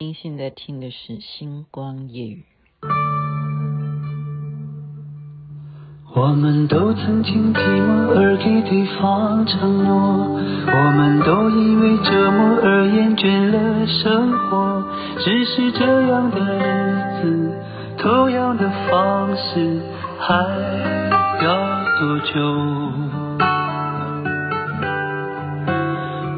您现在听的是《星光夜语》。我们都曾经寂寞而给对方承诺，我们都因为折磨而厌倦了生活。只是这样的日子，同样的方式，还要多久？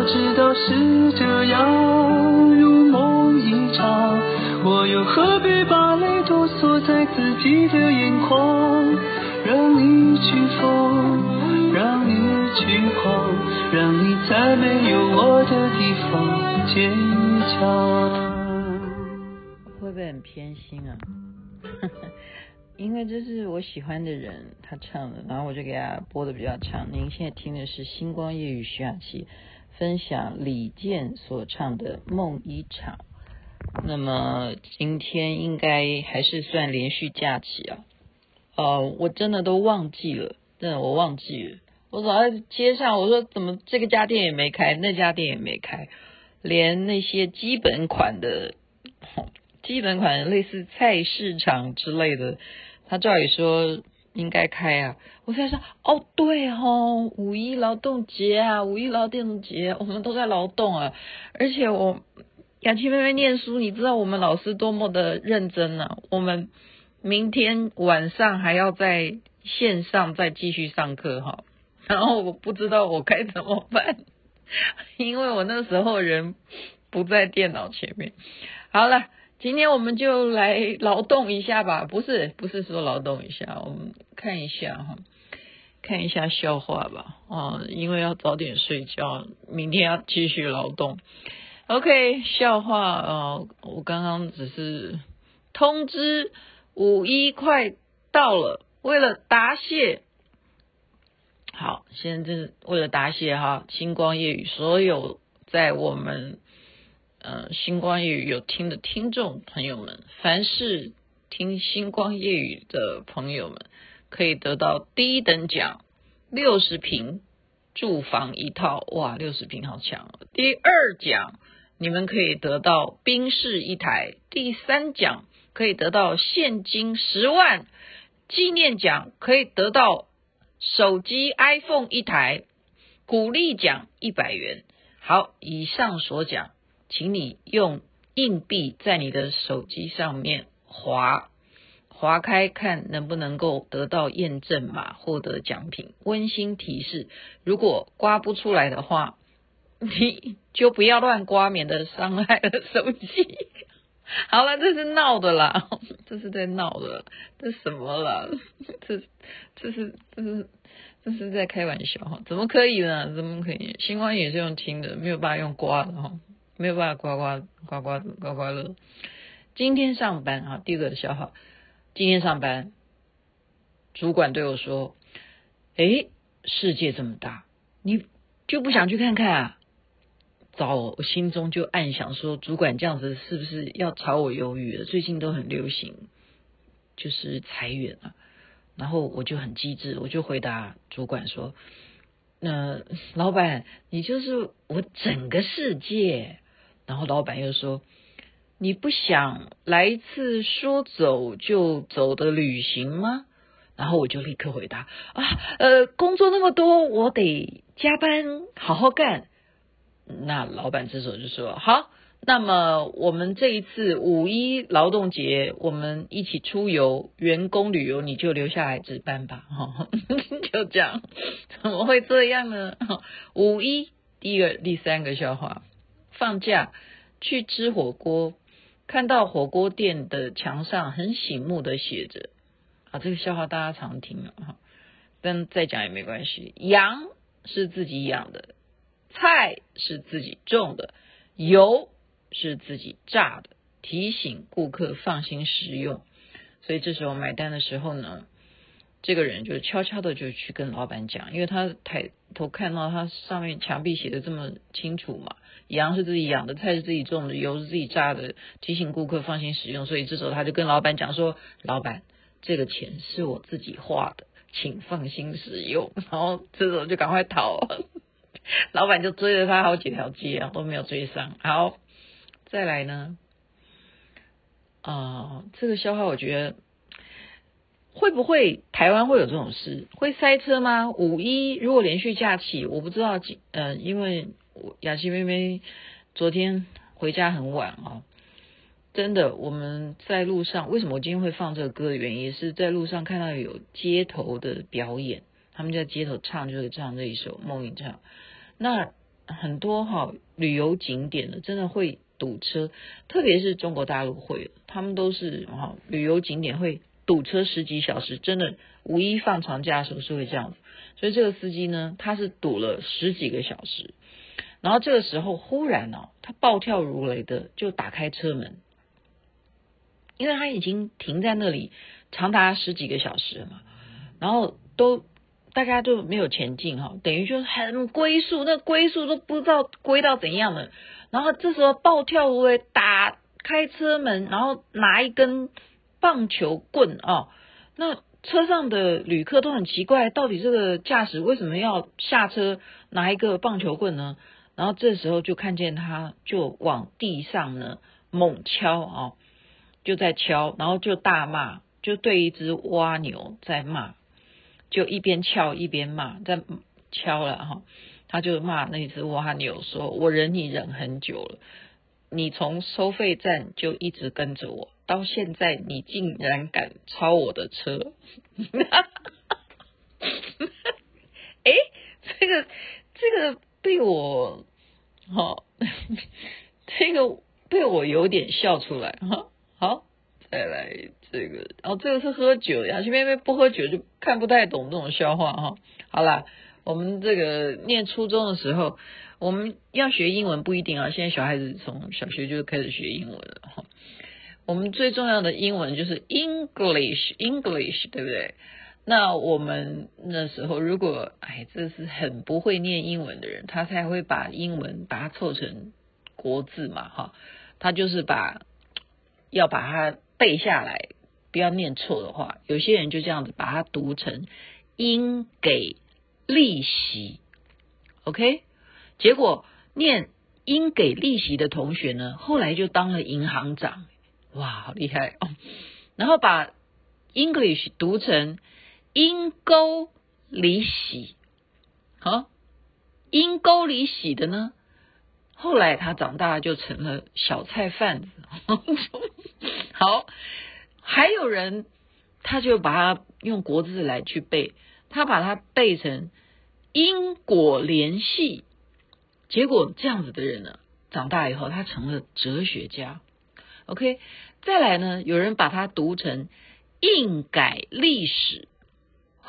早知道是这样，如梦一场，我又何必把泪都锁在自己的眼眶？让你去疯，让你去狂，让你在没有我的地方坚强。会不会很偏心啊？因为这是我喜欢的人他唱的，然后我就给他播的比较长。您现在听的是《星光夜雨》徐雅琪。分享李健所唱的《梦一场》。那么今天应该还是算连续假期啊。呃，我真的都忘记了，真的我忘记了。我走在街上，我说怎么这个家店也没开，那家店也没开，连那些基本款的、基本款类似菜市场之类的，他照理说。应该开啊！我在说，哦，对哦，五一劳动节啊，五一劳动节，我们都在劳动啊。而且我雅琪妹妹念书，你知道我们老师多么的认真呢、啊？我们明天晚上还要在线上再继续上课哈。然后我不知道我该怎么办，因为我那时候人不在电脑前面。好了。今天我们就来劳动一下吧，不是不是说劳动一下，我们看一下哈，看一下笑话吧，啊，因为要早点睡觉，明天要继续劳动。OK，笑话啊，我刚刚只是通知五一快到了，为了答谢，好，现在就是为了答谢哈，星光夜雨所有在我们。呃，星光夜语有听的听众朋友们，凡是听星光夜语的朋友们，可以得到第一等奖六十平住房一套，哇，六十平好强哦！第二奖你们可以得到冰室一台，第三奖可以得到现金十万，纪念奖可以得到手机 iPhone 一台，鼓励奖一百元。好，以上所讲。请你用硬币在你的手机上面划划开，看能不能够得到验证码，获得奖品。温馨提示：如果刮不出来的话，你就不要乱刮，免得伤害了手机。好了，这是闹的啦，这是在闹的，这是什么了？这这是这是这是在开玩笑哈？怎么可以呢？怎么可以？星光也是用听的，没有办法用刮的哈。没有办法刮刮刮刮刮刮乐。今天上班啊，第二个笑话。今天上班，主管对我说：“诶，世界这么大，你就不想去看看啊？”糟，我心中就暗想说：“主管这样子是不是要炒我鱿鱼了？最近都很流行，就是裁员啊。”然后我就很机智，我就回答主管说：“那老板，你就是我整个世界。”然后老板又说：“你不想来一次说走就走的旅行吗？”然后我就立刻回答：“啊，呃，工作那么多，我得加班好好干。”那老板这时候就说：“好，那么我们这一次五一劳动节，我们一起出游，员工旅游，你就留下来值班吧，哈，就这样，怎么会这样呢？五一第一个、第三个笑话，放假去吃火锅，看到火锅店的墙上很醒目的写着，啊，这个笑话大家常听啊，但再讲也没关系，羊是自己养的，菜是自己种的，油。是自己榨的，提醒顾客放心食用。所以这时候买单的时候呢，这个人就悄悄的就去跟老板讲，因为他抬头看到他上面墙壁写的这么清楚嘛，羊是自己养的，菜是自己种的，油是自己榨的，提醒顾客放心使用。所以这时候他就跟老板讲说：“老板，这个钱是我自己花的，请放心使用。”然后这时候就赶快逃，老板就追了他好几条街啊，都没有追上。好。再来呢？啊、呃，这个笑话我觉得会不会台湾会有这种事？会塞车吗？五一如果连续假期，我不知道。呃，因为雅琪妹妹昨天回家很晚啊，真的我们在路上。为什么我今天会放这个歌的原因，也是在路上看到有街头的表演，他们在街头唱，就是唱这一首《梦一场》。那很多哈旅游景点的，真的会。堵车，特别是中国大陆会，他们都是哈旅游景点会堵车十几小时，真的五一放长假的时候是会这样子。所以这个司机呢，他是堵了十几个小时，然后这个时候忽然哦，他暴跳如雷的就打开车门，因为他已经停在那里长达十几个小时了嘛，然后都大家都没有前进哈，等于就是很龟速，那龟速都不知道龟到怎样了。然后这时候暴跳如雷，打开车门，然后拿一根棒球棍、哦！那车上的旅客都很奇怪，到底这个驾驶为什么要下车拿一个棒球棍呢？然后这时候就看见他就往地上呢猛敲啊、哦，就在敲，然后就大骂，就对一只蜗牛在骂，就一边敲一边骂，在敲了哈。他就骂那只蜗牛说：“我忍你忍很久了，你从收费站就一直跟着我，到现在你竟然敢超我的车！” 哎，这个这个被我好，这个被我有点笑出来哈。好，再来这个，哦，这个是喝酒呀，因为不喝酒就看不太懂这种笑话哈。好啦。我们这个念初中的时候，我们要学英文不一定啊。现在小孩子从小学就开始学英文了哈。我们最重要的英文就是 English，English，对不对？那我们那时候如果哎，这是很不会念英文的人，他才会把英文把它凑成国字嘛哈。他就是把要把它背下来，不要念错的话，有些人就这样子把它读成应给。利息，OK，结果念应给利息的同学呢，后来就当了银行长，哇，好厉害哦！然后把 English 读成阴沟里洗，好，阴沟里洗的呢，后来他长大就成了小菜贩子。好，还有人他就把它用国字来去背，他把它背成。因果联系，结果这样子的人呢，长大以后他成了哲学家。OK，再来呢，有人把它读成应改历史，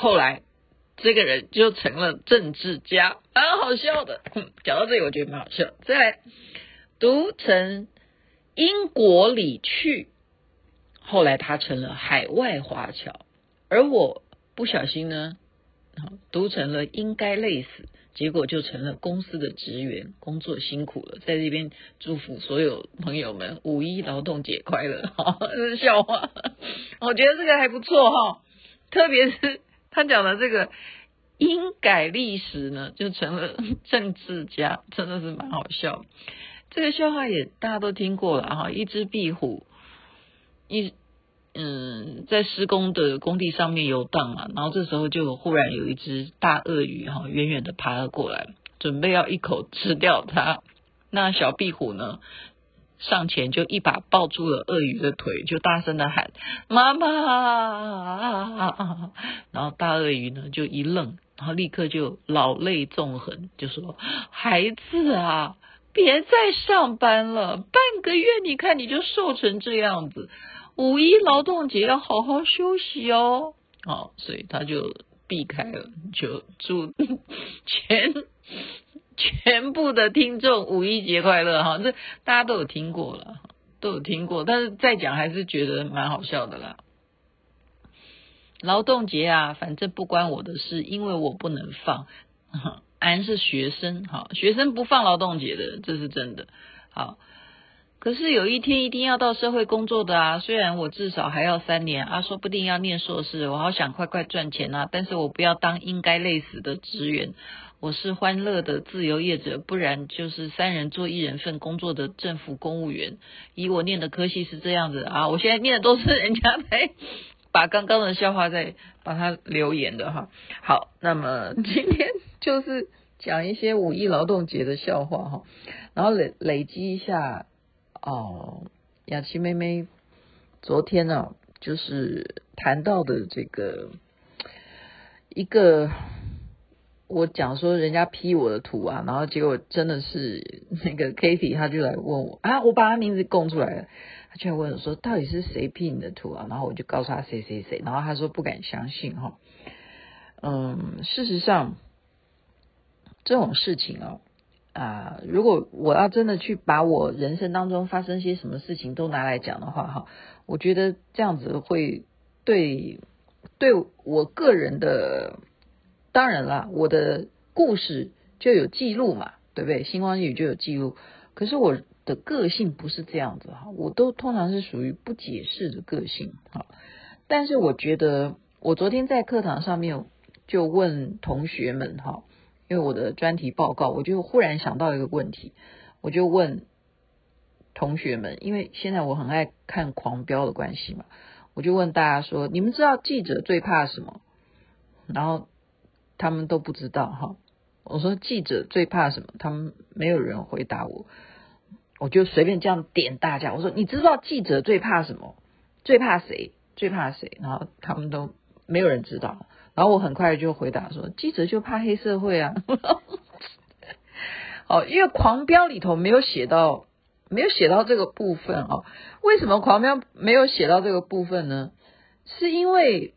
后来这个人就成了政治家，蛮好笑的。讲到这里，我觉得蛮好笑。再来读成英国里去，后来他成了海外华侨，而我不小心呢。读成了应该累死，结果就成了公司的职员，工作辛苦了，在这边祝福所有朋友们五一劳动节快乐。哈，这是笑话，我觉得这个还不错哈，特别是他讲的这个因改历史呢，就成了政治家，真的是蛮好笑。这个笑话也大家都听过了哈，一只壁虎一。嗯，在施工的工地上面游荡嘛，然后这时候就忽然有一只大鳄鱼哈，远远的爬了过来，准备要一口吃掉它。那小壁虎呢，上前就一把抱住了鳄鱼的腿，就大声的喊：“妈妈！”然后大鳄鱼呢就一愣，然后立刻就老泪纵横，就说：“孩子啊，别再上班了，半个月你看你就瘦成这样子，五一劳动节要好好休息哦。”哦，所以他就避开了，就祝 全全部的听众五一节快乐哈！这大家都有听过了，都有听过，但是再讲还是觉得蛮好笑的啦。劳动节啊，反正不关我的事，因为我不能放。俺是学生，哈，学生不放劳动节的，这是真的。好。可是有一天一定要到社会工作的啊！虽然我至少还要三年啊，说不定要念硕士，我好想快快赚钱啊！但是我不要当应该累死的职员，我是欢乐的自由业者，不然就是三人做一人份工作的政府公务员。以我念的科系是这样子啊，我现在念的都是人家在把刚刚的笑话在把它留言的哈。好，那么今天就是讲一些五一劳动节的笑话哈，然后累累积一下。哦，雅琪妹妹昨天呢、就是谈到的这个一个，我讲说人家 P 我的图啊，然后结果真的是那个 Katie，他就来问我啊，我把他名字供出来了，他就来问我说到底是谁 P 你的图啊？然后我就告诉他谁谁谁，然后他说不敢相信哈，嗯，事实上这种事情啊。啊，如果我要真的去把我人生当中发生些什么事情都拿来讲的话，哈，我觉得这样子会对对我个人的，当然啦，我的故事就有记录嘛，对不对？星光夜语就有记录。可是我的个性不是这样子哈，我都通常是属于不解释的个性哈。但是我觉得，我昨天在课堂上面就问同学们哈。因为我的专题报告，我就忽然想到一个问题，我就问同学们，因为现在我很爱看《狂飙》的关系嘛，我就问大家说：你们知道记者最怕什么？然后他们都不知道哈。我说记者最怕什么？他们没有人回答我，我就随便这样点大家，我说你知道记者最怕什么？最怕谁？最怕谁？然后他们都没有人知道。然后我很快就回答说，记者就怕黑社会啊。哦，因为狂飙里头没有写到，没有写到这个部分哦。为什么狂飙没有写到这个部分呢？是因为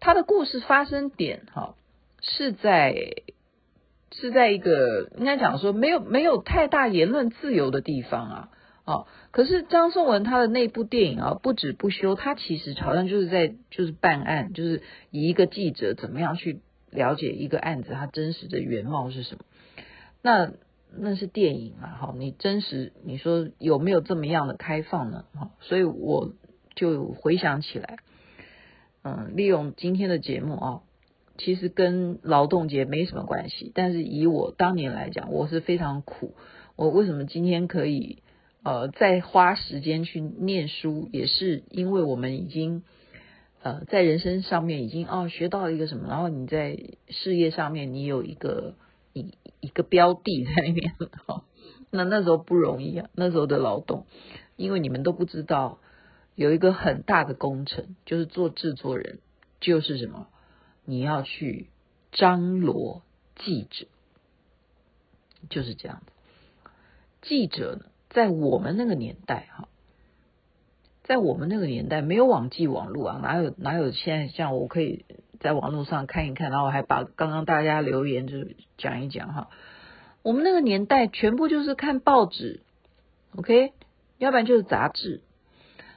他的故事发生点哈是在是在一个应该讲说没有没有太大言论自由的地方啊。哦，可是张颂文他的那部电影啊，不止不休，他其实好像就是在就是办案，就是以一个记者怎么样去了解一个案子，他真实的原貌是什么？那那是电影啊，好，你真实你说有没有这么样的开放呢？哈，所以我就回想起来，嗯，利用今天的节目啊，其实跟劳动节没什么关系，但是以我当年来讲，我是非常苦，我为什么今天可以？呃，再花时间去念书，也是因为我们已经呃在人生上面已经哦学到了一个什么，然后你在事业上面你有一个一一个标的在那边哈、哦，那那时候不容易啊，那时候的劳动，因为你们都不知道有一个很大的工程，就是做制作人，就是什么，你要去张罗记者，就是这样子，记者呢。在我们那个年代，哈，在我们那个年代没有网际网络啊，哪有哪有现在像我可以在网络上看一看，然后还把刚刚大家留言就讲一讲哈。我们那个年代全部就是看报纸，OK，要不然就是杂志。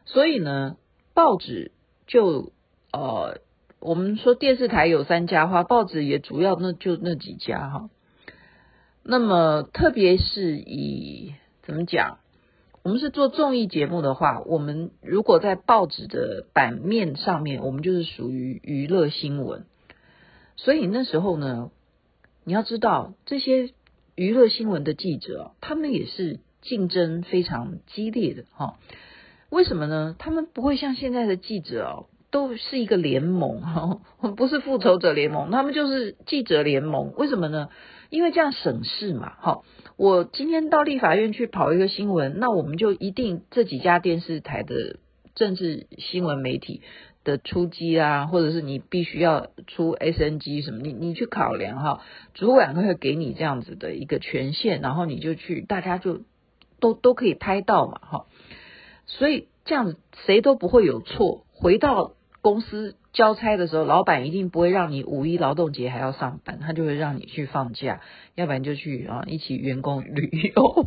所以呢，报纸就呃，我们说电视台有三家话，报纸也主要那就那几家哈。那么特别是以怎么讲？我们是做综艺节目的话，我们如果在报纸的版面上面，我们就是属于娱乐新闻。所以那时候呢，你要知道这些娱乐新闻的记者，他们也是竞争非常激烈的哈。为什么呢？他们不会像现在的记者哦，都是一个联盟哈，不是复仇者联盟，他们就是记者联盟。为什么呢？因为这样省事嘛。哈，我今天到立法院去跑一个新闻，那我们就一定这几家电视台的政治新闻媒体的出击啊，或者是你必须要出 SNG 什么，你你去考量哈，主管会给你这样子的一个权限，然后你就去，大家就都都可以拍到嘛，哈。所以这样子谁都不会有错。回到公司交差的时候，老板一定不会让你五一劳动节还要上班，他就会让你去放假，要不然就去啊一起员工旅游。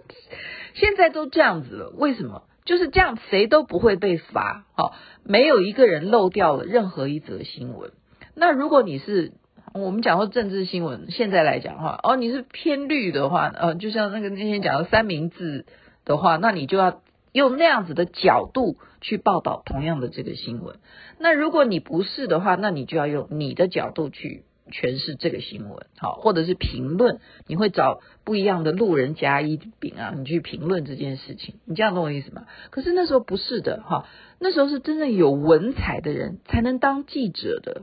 现在都这样子了，为什么？就是这样，谁都不会被罚，好，没有一个人漏掉了任何一则新闻。那如果你是我们讲说政治新闻，现在来讲话，哦，你是偏绿的话，呃，就像那个那天讲的三明治的话，那你就要。用那样子的角度去报道同样的这个新闻，那如果你不是的话，那你就要用你的角度去诠释这个新闻，好，或者是评论，你会找不一样的路人甲乙丙啊，你去评论这件事情，你这样懂我意思吗？可是那时候不是的哈，那时候是真正有文采的人才能当记者的，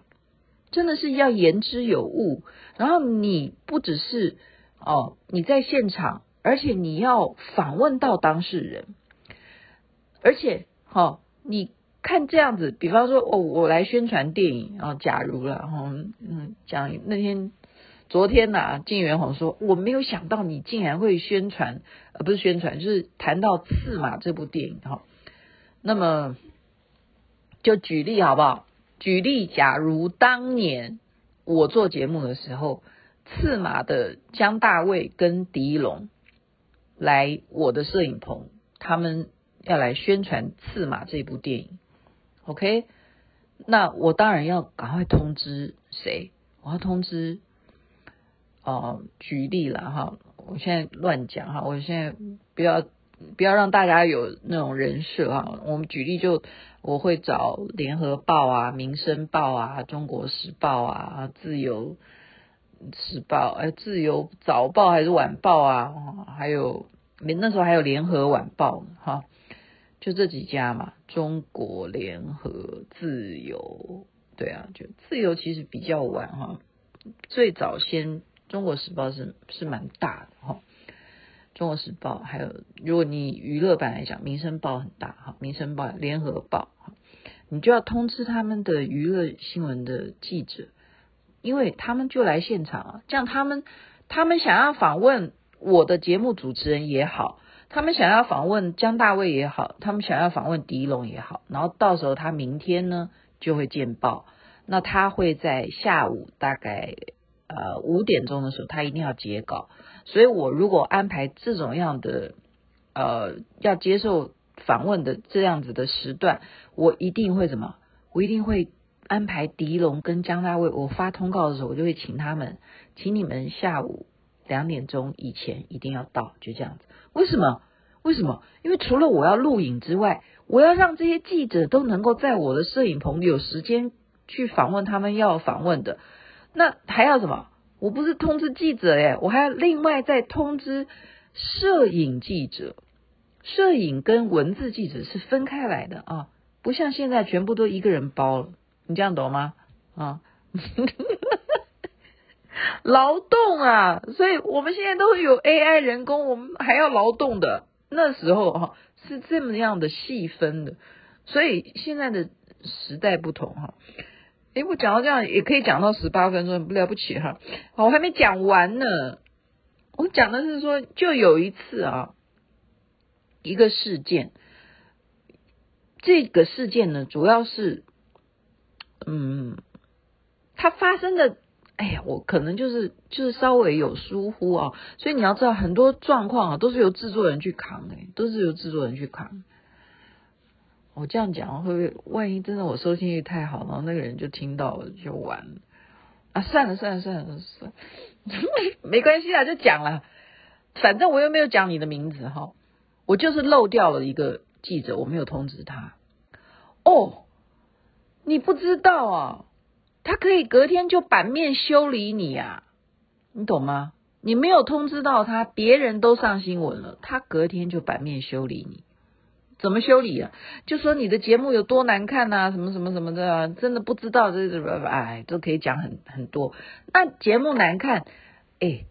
真的是要言之有物，然后你不只是哦你在现场，而且你要访问到当事人。而且，哈、哦，你看这样子，比方说，哦，我来宣传电影啊，假如了，哈、哦，嗯，讲那天、昨天呐、啊，金元红说，我没有想到你竟然会宣传，呃，不是宣传，就是谈到《刺马》这部电影，哈、哦，那么就举例好不好？举例，假如当年我做节目的时候，《刺马》的姜大卫跟狄龙来我的摄影棚，他们。要来宣传《刺马》这部电影，OK？那我当然要赶快通知谁？我要通知哦、举例了哈，我现在乱讲哈，我现在不要不要让大家有那种人设哈。我们举例就我会找《联合报》啊，《民生报》啊，《中国时报》啊，《自由时报》哎，《自由早报》还是晚报啊？还有那时候还有《联合晚报》哈。就这几家嘛，中国联合、自由，对啊，就自由其实比较晚哈，最早先中国时报是是蛮大的哈，中国时报还有如果你娱乐版来讲，民生报很大哈，民生报、联合报，你就要通知他们的娱乐新闻的记者，因为他们就来现场啊，这样他们他们想要访问我的节目主持人也好。他们想要访问姜大卫也好，他们想要访问狄龙也好，然后到时候他明天呢就会见报，那他会在下午大概呃五点钟的时候，他一定要截稿，所以我如果安排这种样的呃要接受访问的这样子的时段，我一定会怎么？我一定会安排狄龙跟姜大卫，我发通告的时候，我就会请他们，请你们下午两点钟以前一定要到，就这样子。为什么？为什么？因为除了我要录影之外，我要让这些记者都能够在我的摄影棚有时间去访问他们要访问的。那还要什么？我不是通知记者耶，我还要另外再通知摄影记者。摄影跟文字记者是分开来的啊，不像现在全部都一个人包了。你这样懂吗？啊？劳动啊，所以我们现在都有 AI 人工，我们还要劳动的。那时候哈是这么样的细分的，所以现在的时代不同哈。诶，我讲到这样也可以讲到十八分钟，不了不起哈。好，我还没讲完呢。我讲的是说，就有一次啊，一个事件，这个事件呢，主要是，嗯，它发生的。哎呀，我可能就是就是稍微有疏忽啊，所以你要知道很多状况啊，都是由制作人去扛的，都是由制作人去扛。我这样讲会不会，万一真的我收听率太好，然后那个人就听到了就完了啊？算了算了算了算了，没关系啊，就讲了，反正我又没有讲你的名字哈，我就是漏掉了一个记者，我没有通知他。哦，你不知道啊？他可以隔天就版面修理你啊，你懂吗？你没有通知到他，别人都上新闻了，他隔天就版面修理你，怎么修理啊？就说你的节目有多难看呐，什么什么什么的，真的不知道这这哎，都可以讲很很多。那节目难看，哎，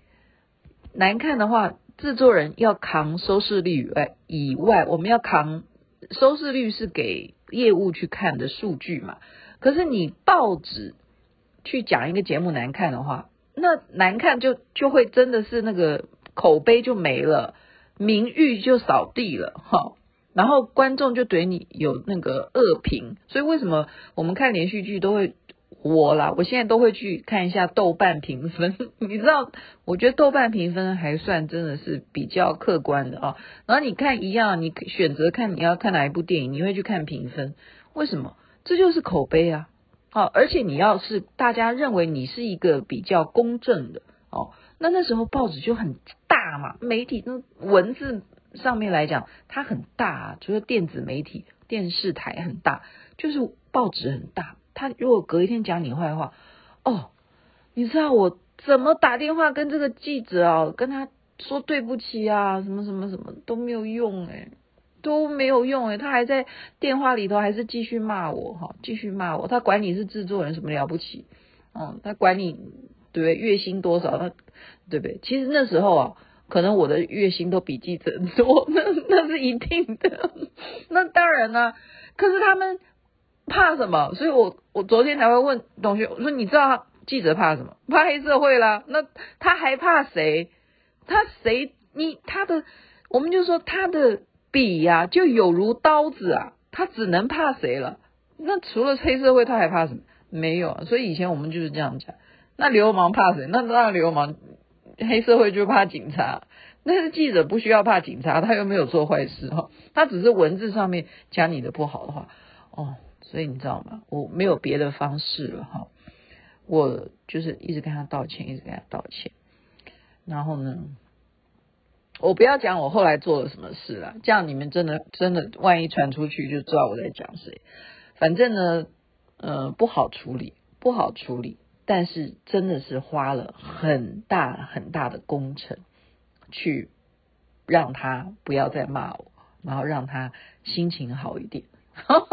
难看的话，制作人要扛收视率哎以外，我们要扛收视率是给业务去看的数据嘛。可是你报纸去讲一个节目难看的话，那难看就就会真的是那个口碑就没了，名誉就扫地了哈。然后观众就对你有那个恶评，所以为什么我们看连续剧都会我啦？我现在都会去看一下豆瓣评分，你知道，我觉得豆瓣评分还算真的是比较客观的啊。然后你看一样，你选择看你要看哪一部电影，你会去看评分，为什么？这就是口碑啊！好，而且你要是大家认为你是一个比较公正的哦，那那时候报纸就很大嘛，媒体那文字。上面来讲，它很大啊，除了电子媒体、电视台很大，就是报纸很大。他如果隔一天讲你坏话，哦，你知道我怎么打电话跟这个记者啊，跟他说对不起啊，什么什么什么都没有用诶，都没有用诶，他还在电话里头还是继续骂我哈，继续骂我。他管你是制作人什么了不起，嗯，他管你对不对？月薪多少，他对不对？其实那时候啊。可能我的月薪都比记者多，那那是一定的。那当然啦、可是他们怕什么？所以我我昨天才会问同学，我说你知道记者怕什么？怕黑社会啦。那他还怕谁？他谁？你他的，我们就说他的笔呀、就有如刀子啊，他只能怕谁了？那除了黑社会，他还怕什么？没有。所以以前我们就是这样讲。那流氓怕谁？那那流氓。黑社会就怕警察，但是记者不需要怕警察，他又没有做坏事哈，他只是文字上面讲你的不好的话哦，所以你知道吗？我没有别的方式了哈，我就是一直跟他道歉，一直跟他道歉，然后呢，我不要讲我后来做了什么事了，这样你们真的真的万一传出去就知道我在讲谁，反正呢，呃，不好处理，不好处理。但是真的是花了很大很大的工程，去让他不要再骂我，然后让他心情好一点，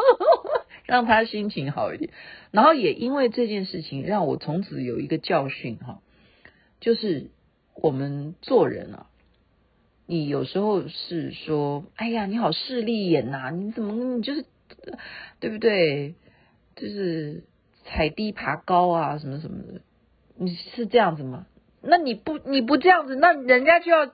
让他心情好一点，然后也因为这件事情，让我从此有一个教训哈，就是我们做人啊，你有时候是说，哎呀，你好势利眼呐，你怎么你就是对不对？就是。踩低爬高啊，什么什么的，你是这样子吗？那你不你不这样子，那人家就要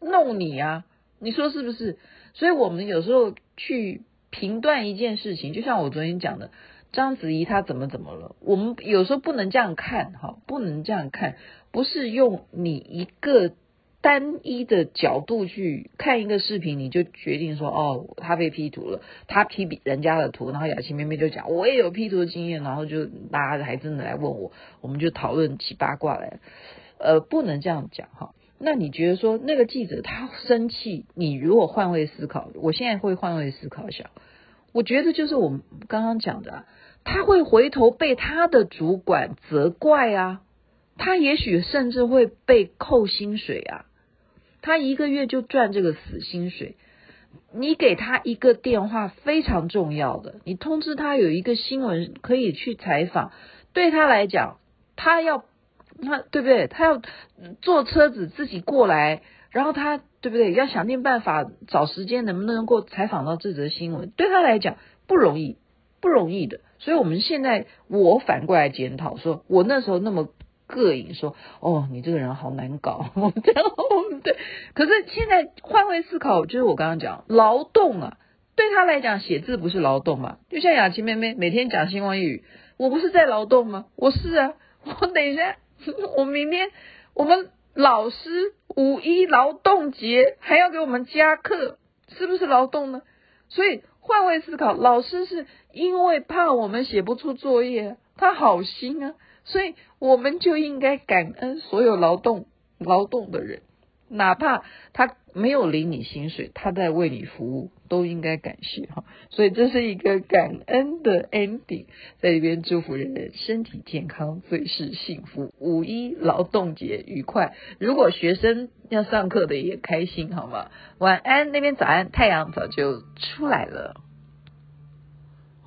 弄你啊！你说是不是？所以我们有时候去评断一件事情，就像我昨天讲的，章子怡她怎么怎么了，我们有时候不能这样看哈，不能这样看，不是用你一个。单一的角度去看一个视频，你就决定说哦，他被 P 图了，他 P 比人家的图，然后雅琪妹妹就讲我也有 P 图的经验，然后就大家还真的来问我，我们就讨论起八卦来，呃，不能这样讲哈。那你觉得说那个记者他生气，你如果换位思考，我现在会换位思考一下，我觉得就是我们刚刚讲的，他会回头被他的主管责怪啊，他也许甚至会被扣薪水啊。他一个月就赚这个死薪水，你给他一个电话非常重要的，你通知他有一个新闻可以去采访，对他来讲，他要他对不对？他要坐车子自己过来，然后他对不对？要想尽办法找时间，能不能够采访到这则新闻？对他来讲不容易，不容易的。所以我们现在我反过来检讨，说我那时候那么。膈应说：“哦，你这个人好难搞。”这样对，可是现在换位思考，就是我刚刚讲劳动啊，对他来讲写字不是劳动嘛？就像雅琪妹妹每天讲星光夜语，我不是在劳动吗？我是啊，我等一下，我明天我们老师五一劳动节还要给我们加课，是不是劳动呢？所以换位思考，老师是因为怕我们写不出作业，他好心啊。所以我们就应该感恩所有劳动劳动的人，哪怕他没有领你薪水，他在为你服务，都应该感谢哈。所以这是一个感恩的 ending，在这边祝福人人身体健康，最是幸福。五一劳动节愉快，如果学生要上课的也开心，好吗？晚安，那边早安，太阳早就出来了。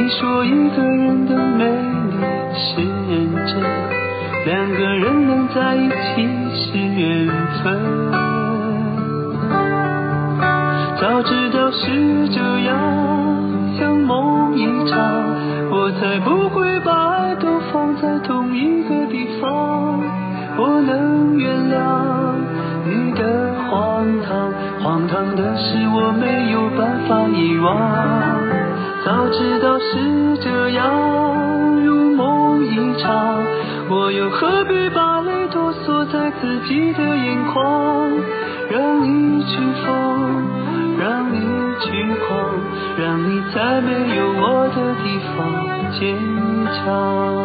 你说一个人的美丽是认真，两个人能在一起是缘分。早知道是这样，像梦一场，我才不会把爱都放在同一个我知道是这样，如梦一场，我又何必把泪都锁在自己的眼眶？让你去疯，让你去狂，让你在没有我的地方坚强。